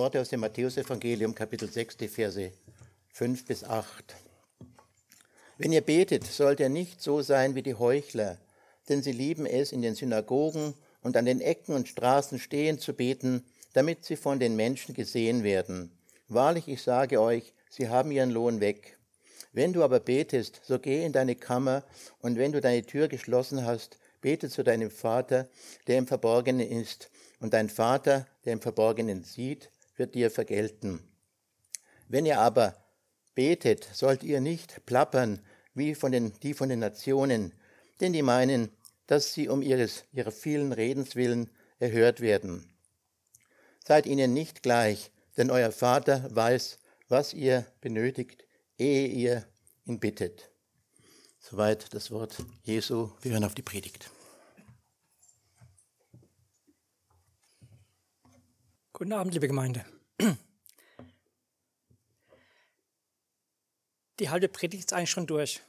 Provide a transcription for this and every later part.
Worte aus dem Matthäusevangelium, Kapitel 6, die Verse 5 bis 8. Wenn ihr betet, sollt ihr nicht so sein wie die Heuchler, denn sie lieben es, in den Synagogen und an den Ecken und Straßen stehen zu beten, damit sie von den Menschen gesehen werden. Wahrlich, ich sage euch, sie haben ihren Lohn weg. Wenn du aber betest, so geh in deine Kammer, und wenn du deine Tür geschlossen hast, bete zu deinem Vater, der im Verborgenen ist, und dein Vater, der im Verborgenen sieht, wird dir vergelten. Wenn ihr aber betet, sollt ihr nicht plappern wie von den, die von den Nationen, denn die meinen, dass sie um ihres, ihrer vielen Redens willen erhört werden. Seid ihnen nicht gleich, denn euer Vater weiß, was ihr benötigt, ehe ihr ihn bittet. Soweit das Wort Jesu. Wir hören auf die Predigt. Guten Abend, liebe Gemeinde. Die halbe Predigt ist eigentlich schon durch.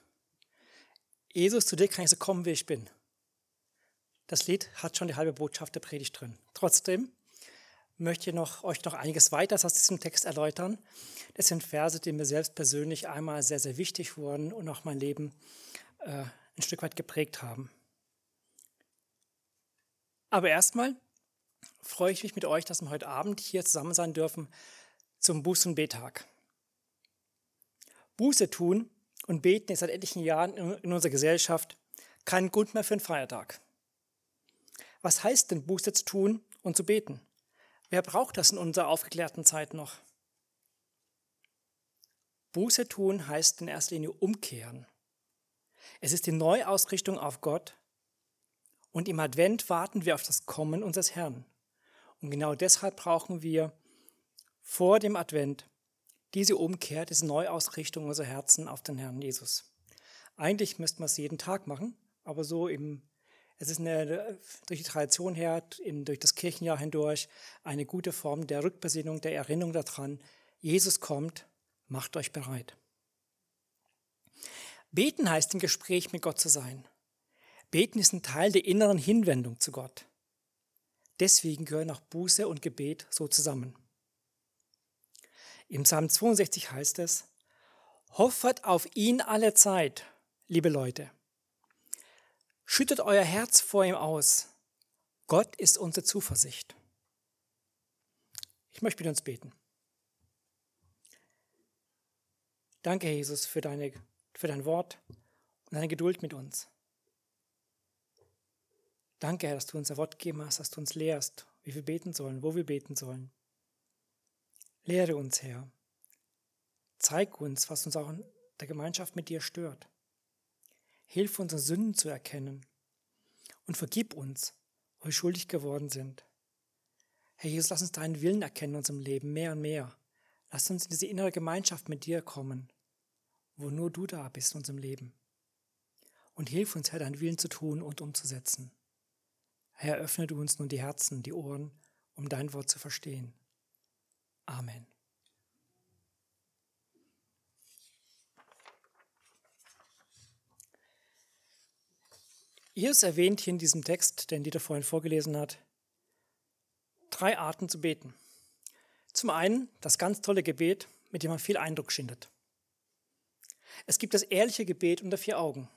Jesus, zu dir kann ich so kommen, wie ich bin. Das Lied hat schon die halbe Botschaft der Predigt drin. Trotzdem möchte ich noch, euch noch einiges weiteres aus diesem Text erläutern. Das sind Verse, die mir selbst persönlich einmal sehr, sehr wichtig wurden und auch mein Leben äh, ein Stück weit geprägt haben. Aber erstmal freue ich mich mit euch, dass wir heute Abend hier zusammen sein dürfen zum Buß- und Betag. Buße tun und beten ist seit etlichen Jahren in unserer Gesellschaft kein Grund mehr für einen Feiertag. Was heißt denn Buße zu tun und zu beten? Wer braucht das in unserer aufgeklärten Zeit noch? Buße tun heißt in erster Linie umkehren. Es ist die Neuausrichtung auf Gott und im Advent warten wir auf das Kommen unseres Herrn. Und genau deshalb brauchen wir vor dem Advent diese Umkehr, diese Neuausrichtung unserer Herzen auf den Herrn Jesus. Eigentlich müsste man es jeden Tag machen, aber so im es ist eine, durch die Tradition her, in, durch das Kirchenjahr hindurch, eine gute Form der Rückbesinnung, der Erinnerung daran, Jesus kommt, macht euch bereit. Beten heißt im Gespräch mit Gott zu sein. Beten ist ein Teil der inneren Hinwendung zu Gott. Deswegen gehören auch Buße und Gebet so zusammen. Im Psalm 62 heißt es, Hoffert auf ihn alle Zeit, liebe Leute. Schüttet euer Herz vor ihm aus. Gott ist unsere Zuversicht. Ich möchte mit uns beten. Danke, Jesus, für, deine, für dein Wort und deine Geduld mit uns. Danke, Herr, dass du uns ein Wort gegeben hast, dass du uns lehrst, wie wir beten sollen, wo wir beten sollen. Lehre uns, Herr. Zeig uns, was uns auch in der Gemeinschaft mit dir stört. Hilf unsere Sünden zu erkennen und vergib uns, wo wir schuldig geworden sind. Herr Jesus, lass uns deinen Willen erkennen in unserem Leben mehr und mehr. Lass uns in diese innere Gemeinschaft mit dir kommen, wo nur du da bist in unserem Leben. Und hilf uns, Herr, deinen Willen zu tun und umzusetzen. Herr, öffne du uns nun die Herzen, die Ohren, um dein Wort zu verstehen. Amen. Jesus erwähnt hier in diesem Text, den Dieter vorhin vorgelesen hat, drei Arten zu beten. Zum einen das ganz tolle Gebet, mit dem man viel Eindruck schindet. Es gibt das ehrliche Gebet unter vier Augen.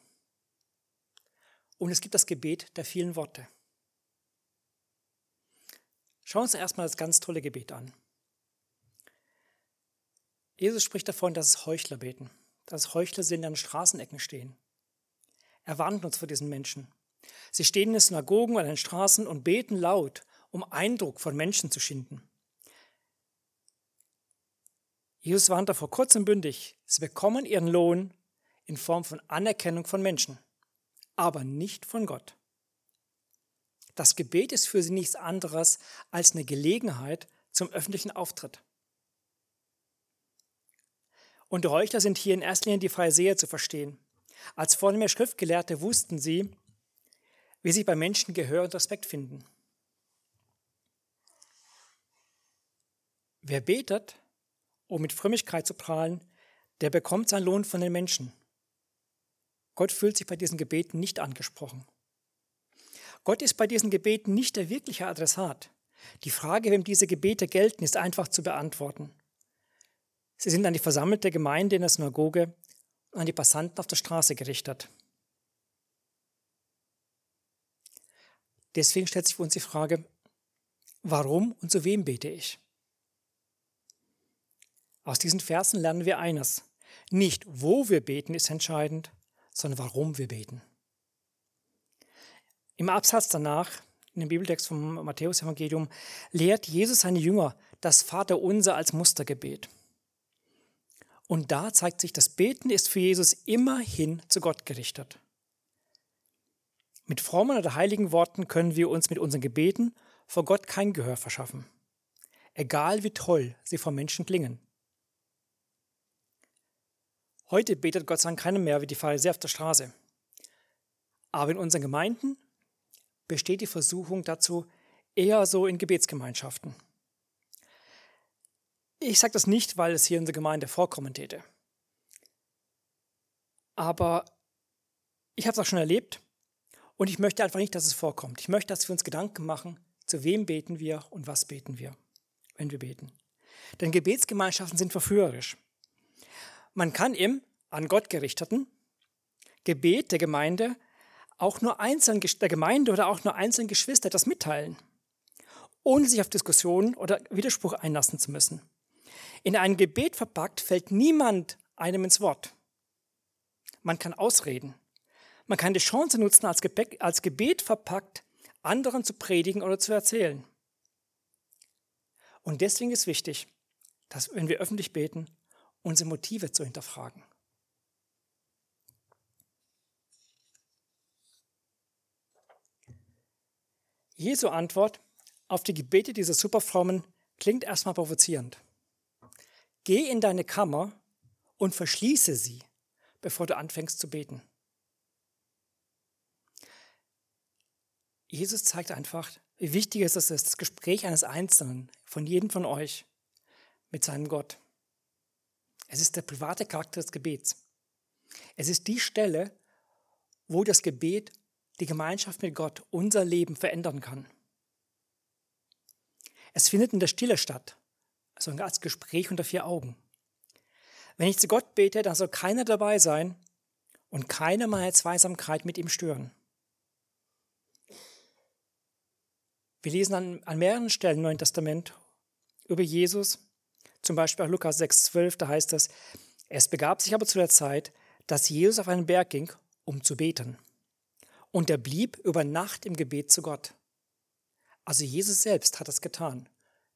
Und es gibt das Gebet der vielen Worte. Schauen wir uns erstmal das ganz tolle Gebet an. Jesus spricht davon, dass es Heuchler beten, dass Heuchler sind, die an Straßenecken stehen, er warnt uns vor diesen Menschen. Sie stehen in den Synagogen an den Straßen und beten laut, um Eindruck von Menschen zu schinden. Jesus warnt davor kurz und bündig, sie bekommen ihren Lohn in Form von Anerkennung von Menschen, aber nicht von Gott. Das Gebet ist für sie nichts anderes als eine Gelegenheit zum öffentlichen Auftritt. Und Heuchler sind hier in erster Linie die Pharisäer zu verstehen. Als vornehme Schriftgelehrte wussten sie, wie sie bei Menschen Gehör und Respekt finden. Wer betet, um mit Frömmigkeit zu prahlen, der bekommt seinen Lohn von den Menschen. Gott fühlt sich bei diesen Gebeten nicht angesprochen. Gott ist bei diesen Gebeten nicht der wirkliche Adressat. Die Frage, wem diese Gebete gelten, ist einfach zu beantworten. Sie sind an die versammelte Gemeinde in der Synagoge und an die Passanten auf der Straße gerichtet. Deswegen stellt sich für uns die Frage, warum und zu wem bete ich? Aus diesen Versen lernen wir eines. Nicht wo wir beten ist entscheidend, sondern warum wir beten. Im Absatz danach, in dem Bibeltext vom Matthäus-Evangelium, lehrt Jesus seine Jünger das Vaterunser als Mustergebet. Und da zeigt sich, das Beten ist für Jesus immerhin zu Gott gerichtet. Mit frommen oder heiligen Worten können wir uns mit unseren Gebeten vor Gott kein Gehör verschaffen, egal wie toll sie vor Menschen klingen. Heute betet Gott sei Dank keiner mehr wie die Pharisäer auf der Straße. Aber in unseren Gemeinden besteht die Versuchung dazu eher so in Gebetsgemeinschaften. Ich sage das nicht, weil es hier in der Gemeinde vorkommen täte. Aber ich habe es auch schon erlebt und ich möchte einfach nicht, dass es vorkommt. Ich möchte, dass wir uns Gedanken machen, zu wem beten wir und was beten wir, wenn wir beten. Denn Gebetsgemeinschaften sind verführerisch. Man kann im an Gott gerichteten Gebet der Gemeinde auch nur einzelnen der Gemeinde oder auch nur einzelnen Geschwister das mitteilen, ohne sich auf Diskussionen oder Widerspruch einlassen zu müssen. In ein Gebet verpackt fällt niemand einem ins Wort. Man kann ausreden. Man kann die Chance nutzen, als, Gebet, als Gebet verpackt, anderen zu predigen oder zu erzählen. Und deswegen ist wichtig, dass, wenn wir öffentlich beten, unsere Motive zu hinterfragen. Jesu Antwort auf die Gebete dieser Superfrommen klingt erstmal provozierend. Geh in deine Kammer und verschließe sie, bevor du anfängst zu beten. Jesus zeigt einfach, wie wichtig es ist, das Gespräch eines Einzelnen, von jedem von euch, mit seinem Gott. Es ist der private Charakter des Gebets. Es ist die Stelle, wo das Gebet die Gemeinschaft mit Gott unser Leben verändern kann. Es findet in der Stille statt, also als Gespräch unter vier Augen. Wenn ich zu Gott bete, dann soll keiner dabei sein und keine meine Zweisamkeit mit ihm stören. Wir lesen an, an mehreren Stellen im Neuen Testament über Jesus, zum Beispiel auch Lukas 6,12, da heißt es, es begab sich aber zu der Zeit, dass Jesus auf einen Berg ging, um zu beten. Und er blieb über Nacht im Gebet zu Gott. Also Jesus selbst hat das getan.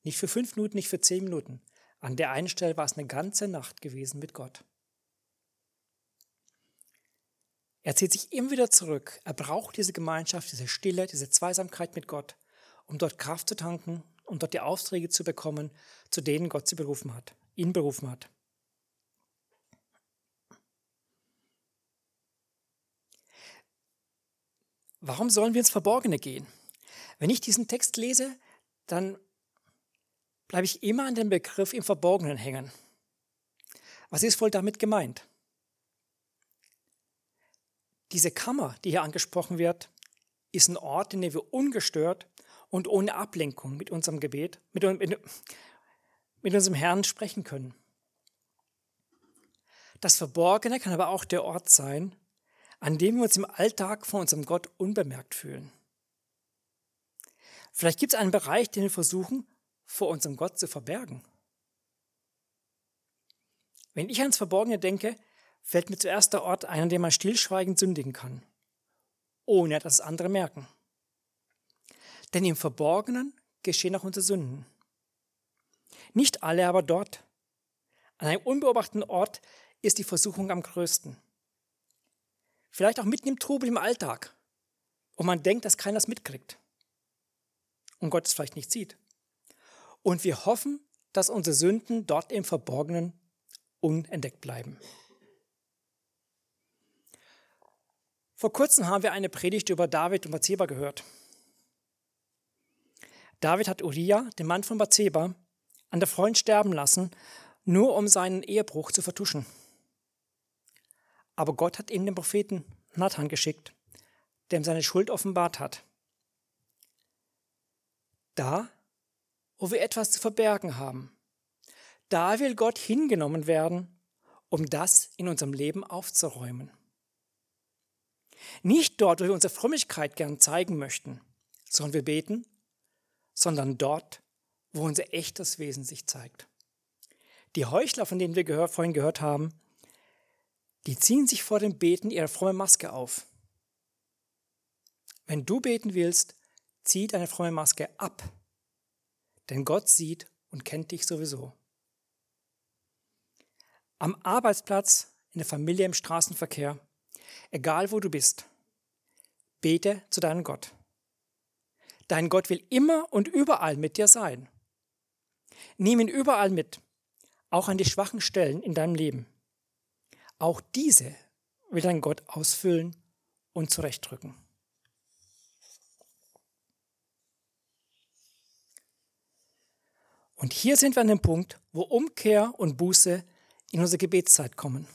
Nicht für fünf Minuten, nicht für zehn Minuten. An der einen Stelle war es eine ganze Nacht gewesen mit Gott. Er zieht sich immer wieder zurück. Er braucht diese Gemeinschaft, diese Stille, diese Zweisamkeit mit Gott um dort Kraft zu tanken und dort die Aufträge zu bekommen, zu denen Gott sie berufen hat, ihn berufen hat. Warum sollen wir ins Verborgene gehen? Wenn ich diesen Text lese, dann bleibe ich immer an dem Begriff im Verborgenen hängen. Was ist wohl damit gemeint? Diese Kammer, die hier angesprochen wird, ist ein Ort, in dem wir ungestört und ohne Ablenkung mit unserem Gebet, mit, mit, mit unserem Herrn sprechen können. Das Verborgene kann aber auch der Ort sein, an dem wir uns im Alltag von unserem Gott unbemerkt fühlen. Vielleicht gibt es einen Bereich, den wir versuchen, vor unserem Gott zu verbergen. Wenn ich ans Verborgene denke, fällt mir zuerst der Ort ein, an dem man stillschweigend sündigen kann, ohne dass es andere merken. Denn im Verborgenen geschehen auch unsere Sünden. Nicht alle aber dort. An einem unbeobachteten Ort ist die Versuchung am größten. Vielleicht auch mitten im Trubel im Alltag, wo man denkt, dass keiner es mitkriegt und Gott es vielleicht nicht sieht. Und wir hoffen, dass unsere Sünden dort im Verborgenen unentdeckt bleiben. Vor kurzem haben wir eine Predigt über David und Bathseba gehört. David hat Uriah, den Mann von Bathseba, an der Freund sterben lassen, nur um seinen Ehebruch zu vertuschen. Aber Gott hat ihm den Propheten Nathan geschickt, der ihm seine Schuld offenbart hat. Da wo wir etwas zu verbergen haben. Da will Gott hingenommen werden, um das in unserem Leben aufzuräumen. Nicht dort, wo wir unsere Frömmigkeit gern zeigen möchten, sollen wir beten, sondern dort, wo unser echtes Wesen sich zeigt. Die Heuchler, von denen wir vorhin gehört haben, die ziehen sich vor dem Beten ihre fromme Maske auf. Wenn du beten willst, zieh deine fromme Maske ab, denn Gott sieht und kennt dich sowieso. Am Arbeitsplatz, in der Familie, im Straßenverkehr, egal wo du bist, bete zu deinem Gott. Dein Gott will immer und überall mit dir sein. Nimm ihn überall mit, auch an die schwachen Stellen in deinem Leben. Auch diese will dein Gott ausfüllen und zurechtdrücken. Und hier sind wir an dem Punkt, wo Umkehr und Buße in unsere Gebetszeit kommen.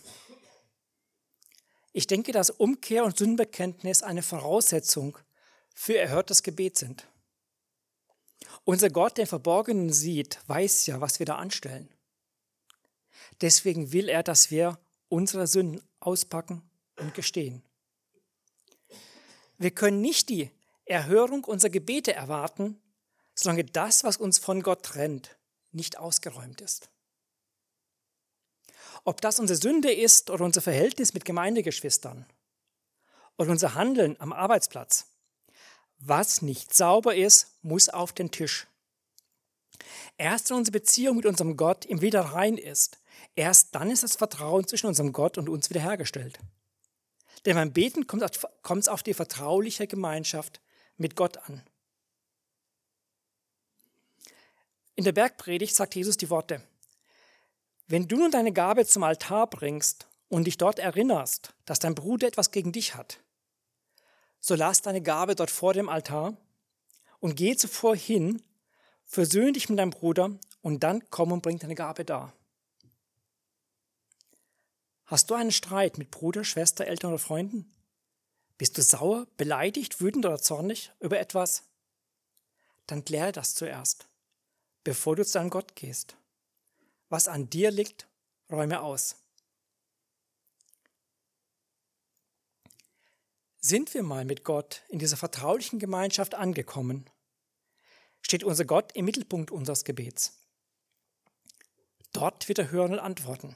Ich denke, dass Umkehr und Sündenbekenntnis eine Voraussetzung für erhörtes Gebet sind. Unser Gott, der Verborgenen sieht, weiß ja, was wir da anstellen. Deswegen will er, dass wir unsere Sünden auspacken und gestehen. Wir können nicht die Erhörung unserer Gebete erwarten, solange das, was uns von Gott trennt, nicht ausgeräumt ist. Ob das unsere Sünde ist oder unser Verhältnis mit Gemeindegeschwistern oder unser Handeln am Arbeitsplatz. Was nicht sauber ist, muss auf den Tisch. Erst wenn unsere Beziehung mit unserem Gott im wieder rein ist, erst dann ist das Vertrauen zwischen unserem Gott und uns wiederhergestellt. Denn beim Beten kommt es auf die vertrauliche Gemeinschaft mit Gott an. In der Bergpredigt sagt Jesus die Worte, wenn du nun deine Gabe zum Altar bringst und dich dort erinnerst, dass dein Bruder etwas gegen dich hat, so lass deine Gabe dort vor dem Altar und geh zuvor hin, versöhne dich mit deinem Bruder und dann komm und bring deine Gabe da. Hast du einen Streit mit Bruder, Schwester, Eltern oder Freunden? Bist du sauer, beleidigt, wütend oder zornig über etwas? Dann kläre das zuerst, bevor du zu deinem Gott gehst. Was an dir liegt, räume aus. Sind wir mal mit Gott in dieser vertraulichen Gemeinschaft angekommen, steht unser Gott im Mittelpunkt unseres Gebets. Dort wird er hören und antworten.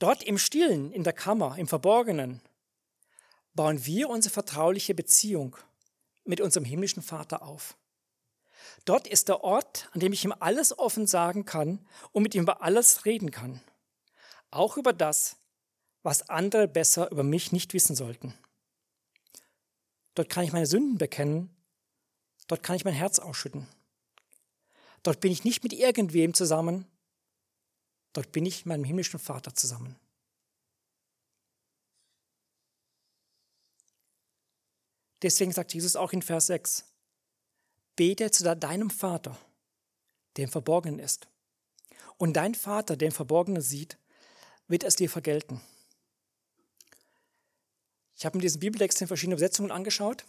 Dort im Stillen, in der Kammer, im Verborgenen, bauen wir unsere vertrauliche Beziehung mit unserem himmlischen Vater auf. Dort ist der Ort, an dem ich ihm alles offen sagen kann und mit ihm über alles reden kann. Auch über das, was andere besser über mich nicht wissen sollten. Dort kann ich meine Sünden bekennen. Dort kann ich mein Herz ausschütten. Dort bin ich nicht mit irgendwem zusammen. Dort bin ich mit meinem himmlischen Vater zusammen. Deswegen sagt Jesus auch in Vers 6, bete zu deinem Vater, der im Verborgenen ist. Und dein Vater, der im Verborgenen sieht, wird es dir vergelten. Ich habe mir diesen Bibeltext in verschiedenen Übersetzungen angeschaut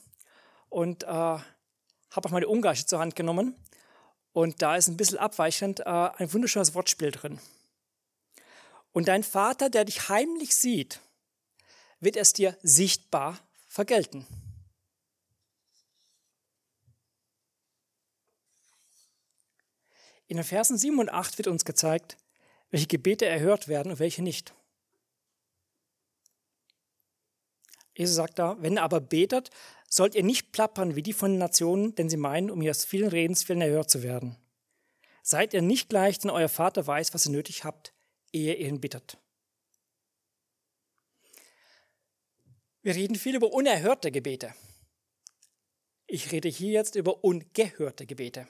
und äh, habe auch meine Ungarische zur Hand genommen. Und da ist ein bisschen abweichend äh, ein wunderschönes Wortspiel drin. Und dein Vater, der dich heimlich sieht, wird es dir sichtbar vergelten. In den Versen 7 und 8 wird uns gezeigt, welche Gebete erhört werden und welche nicht. Jesus sagt da, wenn ihr aber betet, sollt ihr nicht plappern wie die von den Nationen, denn sie meinen, um ihres vielen Redens willen erhört zu werden. Seid ihr nicht gleich, denn euer Vater weiß, was ihr nötig habt, ehe ihr ihn bittet. Wir reden viel über unerhörte Gebete. Ich rede hier jetzt über ungehörte Gebete.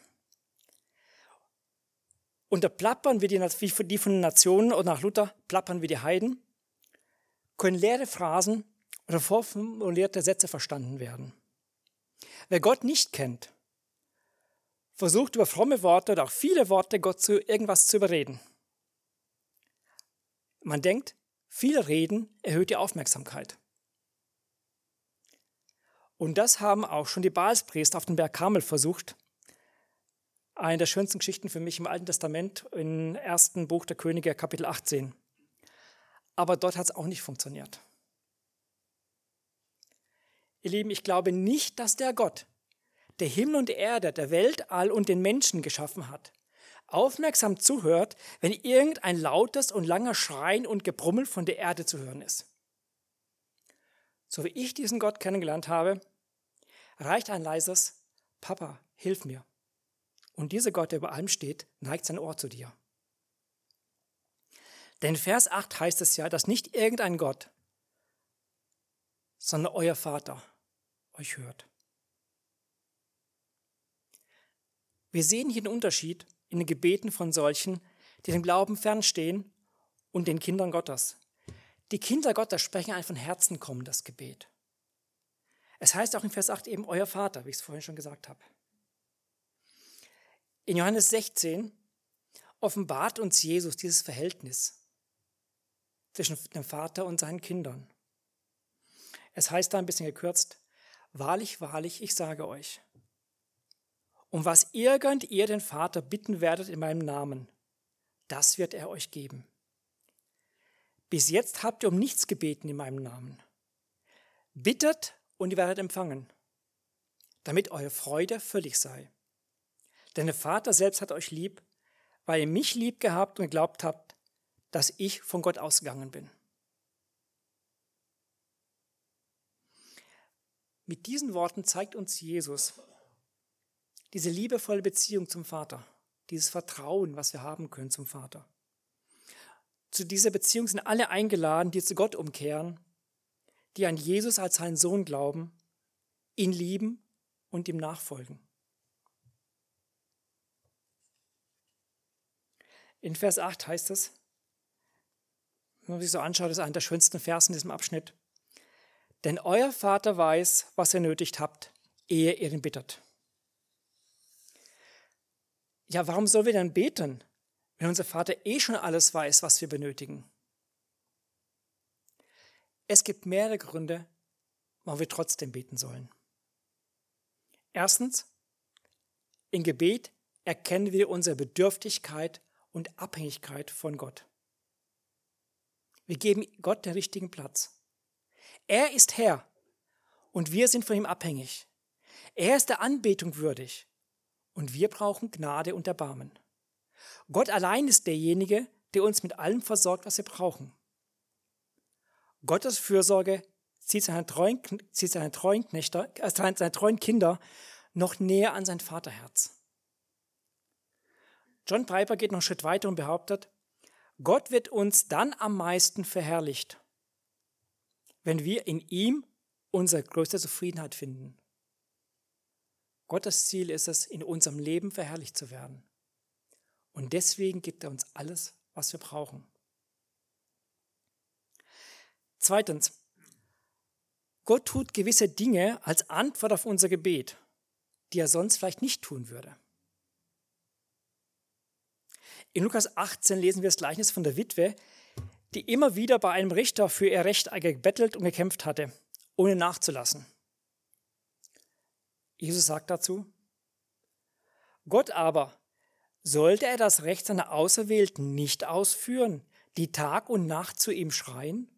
Und da plappern wir die, von den Nationen oder nach Luther plappern wir die Heiden, können leere Phrasen oder vorformulierte Sätze verstanden werden. Wer Gott nicht kennt, versucht über fromme Worte oder auch viele Worte Gott zu irgendwas zu überreden. Man denkt, viel Reden erhöht die Aufmerksamkeit. Und das haben auch schon die Baalspriester auf dem Berg Karmel versucht, eine der schönsten Geschichten für mich im Alten Testament, im ersten Buch der Könige, Kapitel 18. Aber dort hat es auch nicht funktioniert. Ihr Lieben, ich glaube nicht, dass der Gott, der Himmel und Erde, der Weltall und den Menschen geschaffen hat, aufmerksam zuhört, wenn irgendein lautes und langer Schreien und Gebrummel von der Erde zu hören ist. So wie ich diesen Gott kennengelernt habe, reicht ein leises Papa, hilf mir. Und dieser Gott, der über allem steht, neigt sein Ohr zu dir. Denn Vers 8 heißt es ja, dass nicht irgendein Gott, sondern euer Vater euch hört. Wir sehen hier den Unterschied in den Gebeten von solchen, die dem Glauben fernstehen und den Kindern Gottes. Die Kinder Gottes sprechen ein von Herzen kommendes Gebet. Es heißt auch in Vers 8 eben euer Vater, wie ich es vorhin schon gesagt habe. In Johannes 16 offenbart uns Jesus dieses Verhältnis zwischen dem Vater und seinen Kindern. Es heißt da ein bisschen gekürzt, wahrlich, wahrlich, ich sage euch, um was irgend ihr den Vater bitten werdet in meinem Namen, das wird er euch geben. Bis jetzt habt ihr um nichts gebeten in meinem Namen. Bittet und ihr werdet empfangen, damit eure Freude völlig sei. Denn der Vater selbst hat euch lieb, weil ihr mich lieb gehabt und geglaubt habt, dass ich von Gott ausgegangen bin. Mit diesen Worten zeigt uns Jesus, diese liebevolle Beziehung zum Vater, dieses Vertrauen, was wir haben können zum Vater. Zu dieser Beziehung sind alle eingeladen, die zu Gott umkehren, die an Jesus als seinen Sohn glauben, ihn lieben und ihm nachfolgen. In Vers 8 heißt es, wenn man sich so anschaut, ist einer der schönsten Versen in diesem Abschnitt. Denn euer Vater weiß, was ihr nötigt habt, ehe ihr ihn bittet ja, warum sollen wir dann beten, wenn unser Vater eh schon alles weiß, was wir benötigen? Es gibt mehrere Gründe, warum wir trotzdem beten sollen. Erstens, im Gebet erkennen wir unsere Bedürftigkeit und Abhängigkeit von Gott. Wir geben Gott den richtigen Platz. Er ist Herr und wir sind von ihm abhängig. Er ist der Anbetung würdig und wir brauchen Gnade und Erbarmen. Gott allein ist derjenige, der uns mit allem versorgt, was wir brauchen. Gottes Fürsorge zieht seine treuen, zieht seine treuen, Knechte, äh, seine treuen Kinder noch näher an sein Vaterherz. John Piper geht noch einen Schritt weiter und behauptet, Gott wird uns dann am meisten verherrlicht, wenn wir in ihm unsere größte Zufriedenheit finden. Gottes Ziel ist es, in unserem Leben verherrlicht zu werden. Und deswegen gibt er uns alles, was wir brauchen. Zweitens, Gott tut gewisse Dinge als Antwort auf unser Gebet, die er sonst vielleicht nicht tun würde. In Lukas 18 lesen wir das Gleichnis von der Witwe, die immer wieder bei einem Richter für ihr Recht gebettelt und gekämpft hatte, ohne nachzulassen. Jesus sagt dazu, Gott aber, sollte er das Recht seiner Auserwählten nicht ausführen, die Tag und Nacht zu ihm schreien?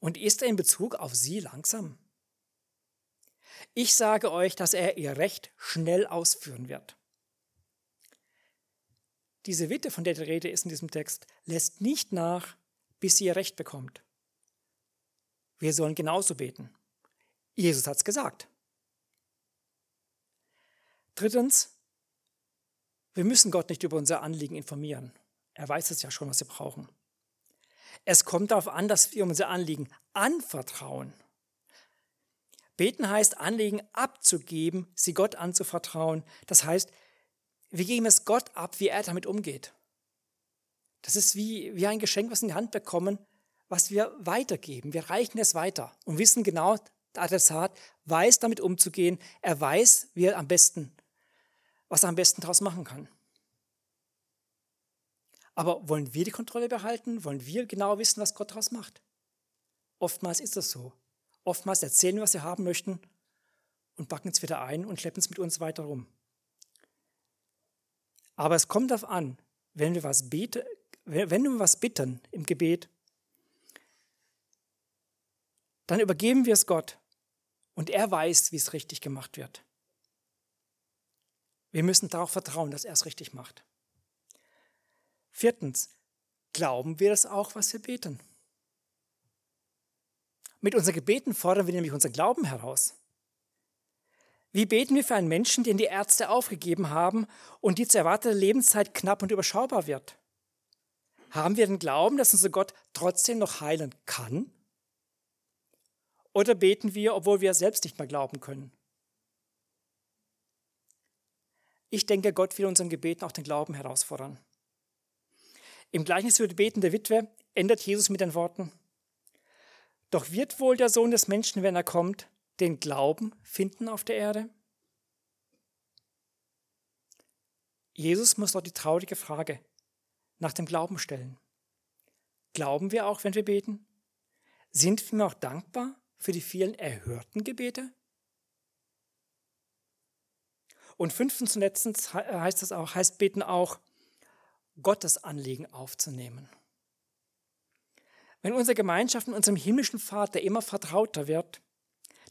Und ist er in Bezug auf sie langsam? Ich sage euch, dass er ihr Recht schnell ausführen wird. Diese Witte, von der die Rede ist in diesem Text, lässt nicht nach, bis sie ihr Recht bekommt. Wir sollen genauso beten. Jesus hat es gesagt. Drittens, wir müssen Gott nicht über unser Anliegen informieren. Er weiß es ja schon, was wir brauchen. Es kommt darauf an, dass wir unser Anliegen anvertrauen. Beten heißt, Anliegen abzugeben, sie Gott anzuvertrauen. Das heißt, wir geben es Gott ab, wie er damit umgeht. Das ist wie, wie ein Geschenk, was wir in die Hand bekommen, was wir weitergeben. Wir reichen es weiter und wissen genau, der Adressat weiß damit umzugehen. Er weiß, wie er am besten was er am besten daraus machen kann. Aber wollen wir die Kontrolle behalten? Wollen wir genau wissen, was Gott daraus macht? Oftmals ist das so. Oftmals erzählen wir, was wir haben möchten und backen es wieder ein und schleppen es mit uns weiter rum. Aber es kommt darauf an, wenn wir was beten, wenn wir was bitten im Gebet, dann übergeben wir es Gott und er weiß, wie es richtig gemacht wird. Wir müssen darauf vertrauen, dass er es richtig macht. Viertens, glauben wir das auch, was wir beten? Mit unseren Gebeten fordern wir nämlich unseren Glauben heraus. Wie beten wir für einen Menschen, den die Ärzte aufgegeben haben und die zu erwartete Lebenszeit knapp und überschaubar wird? Haben wir den Glauben, dass unser Gott trotzdem noch heilen kann? Oder beten wir, obwohl wir selbst nicht mehr glauben können? Ich denke, Gott will unseren Gebeten auch den Glauben herausfordern. Im Gleichnis über die betende Witwe endet Jesus mit den Worten, Doch wird wohl der Sohn des Menschen, wenn er kommt, den Glauben finden auf der Erde? Jesus muss dort die traurige Frage nach dem Glauben stellen. Glauben wir auch, wenn wir beten? Sind wir auch dankbar für die vielen erhörten Gebete? Und fünftens und letztens heißt es auch, heißt beten auch, Gottes Anliegen aufzunehmen. Wenn unsere Gemeinschaft mit unserem himmlischen Vater immer vertrauter wird,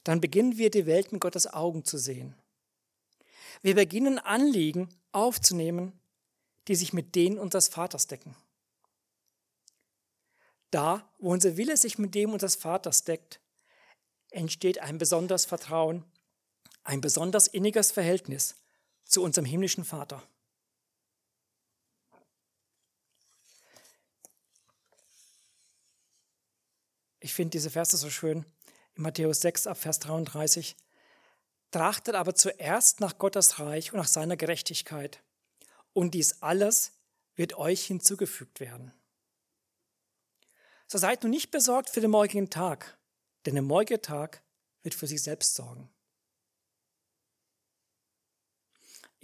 dann beginnen wir die Welt mit Gottes Augen zu sehen. Wir beginnen Anliegen aufzunehmen, die sich mit denen unseres Vaters decken. Da, wo unser Wille sich mit dem unseres Vaters deckt, entsteht ein besonderes Vertrauen, ein besonders inniges Verhältnis zu unserem himmlischen Vater. Ich finde diese Verse so schön in Matthäus 6 ab Vers 33. Trachtet aber zuerst nach Gottes Reich und nach seiner Gerechtigkeit. Und dies alles wird euch hinzugefügt werden. So seid nun nicht besorgt für den morgigen Tag, denn der morgige Tag wird für sich selbst sorgen.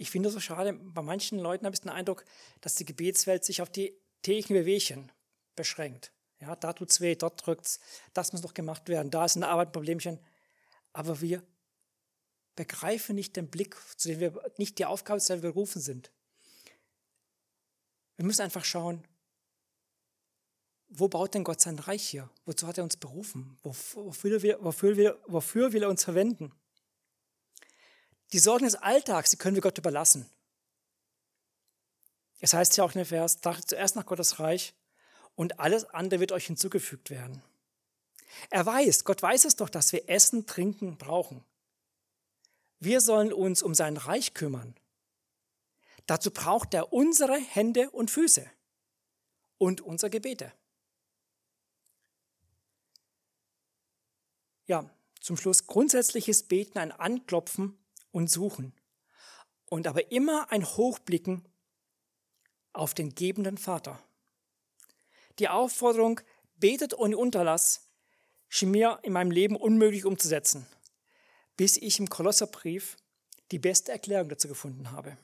Ich finde es so schade, bei manchen Leuten habe ich den Eindruck, dass die Gebetswelt sich auf die täglichen Bewegchen beschränkt. Ja, da tut's weh, dort drückt's, das muss noch gemacht werden, da ist ein Arbeit ein Problemchen. Aber wir begreifen nicht den Blick, zu dem wir nicht die Aufgabe, zu der wir berufen sind. Wir müssen einfach schauen, wo baut denn Gott sein Reich hier? Wozu hat er uns berufen? Wofür, wofür, wir, wofür will er uns verwenden? Die Sorgen des Alltags, die können wir Gott überlassen. Es heißt ja auch in dem Vers, zuerst nach Gottes Reich und alles andere wird euch hinzugefügt werden. Er weiß, Gott weiß es doch, dass wir Essen, Trinken brauchen. Wir sollen uns um sein Reich kümmern. Dazu braucht er unsere Hände und Füße und unsere Gebete. Ja, zum Schluss grundsätzliches Beten, ein Anklopfen und Suchen. Und aber immer ein Hochblicken auf den gebenden Vater. Die Aufforderung, betet ohne Unterlass, schien mir in meinem Leben unmöglich umzusetzen, bis ich im Kolosserbrief die beste Erklärung dazu gefunden habe.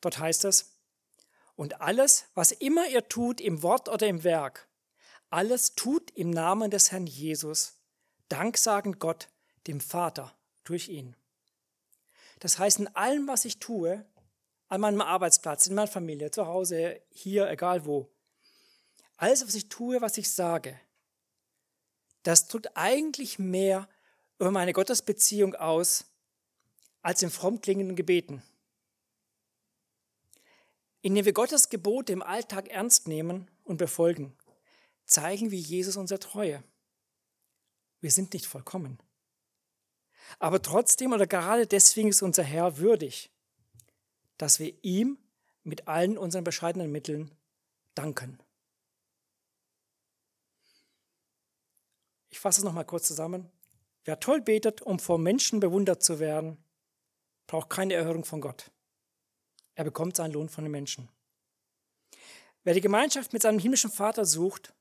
Dort heißt es, und alles, was immer ihr tut, im Wort oder im Werk, alles tut im Namen des Herrn Jesus, danksagend Gott, dem Vater, durch ihn. Das heißt, in allem, was ich tue, an meinem Arbeitsplatz, in meiner Familie, zu Hause, hier, egal wo. Alles, was ich tue, was ich sage, das drückt eigentlich mehr über meine Gottesbeziehung aus, als in fromm klingenden Gebeten. Indem wir Gottes Gebote im Alltag ernst nehmen und befolgen, zeigen wir Jesus unsere Treue. Wir sind nicht vollkommen. Aber trotzdem oder gerade deswegen ist unser Herr würdig, dass wir ihm mit allen unseren bescheidenen Mitteln danken. Ich fasse es nochmal kurz zusammen. Wer toll betet, um vor Menschen bewundert zu werden, braucht keine Erhörung von Gott. Er bekommt seinen Lohn von den Menschen. Wer die Gemeinschaft mit seinem himmlischen Vater sucht,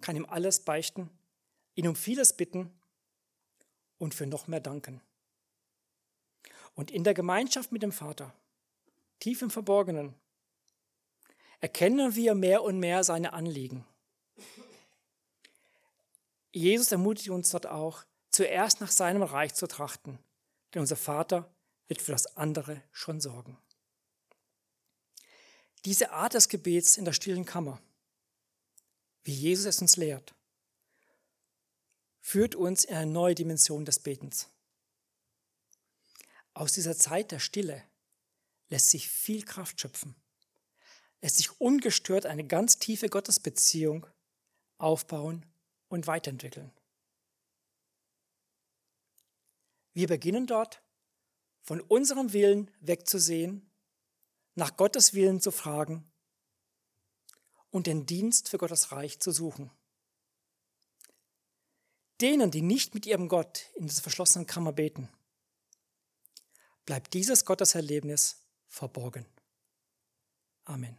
kann ihm alles beichten, ihn um vieles bitten und für noch mehr danken. Und in der Gemeinschaft mit dem Vater tief im Verborgenen, erkennen wir mehr und mehr seine Anliegen. Jesus ermutigt uns dort auch, zuerst nach seinem Reich zu trachten, denn unser Vater wird für das andere schon sorgen. Diese Art des Gebets in der stillen Kammer, wie Jesus es uns lehrt, führt uns in eine neue Dimension des Betens. Aus dieser Zeit der Stille lässt sich viel Kraft schöpfen, lässt sich ungestört eine ganz tiefe Gottesbeziehung aufbauen und weiterentwickeln. Wir beginnen dort, von unserem Willen wegzusehen, nach Gottes Willen zu fragen und den Dienst für Gottes Reich zu suchen. Denen, die nicht mit ihrem Gott in dieser verschlossenen Kammer beten, bleibt dieses Gotteserlebnis verborgen. Amen.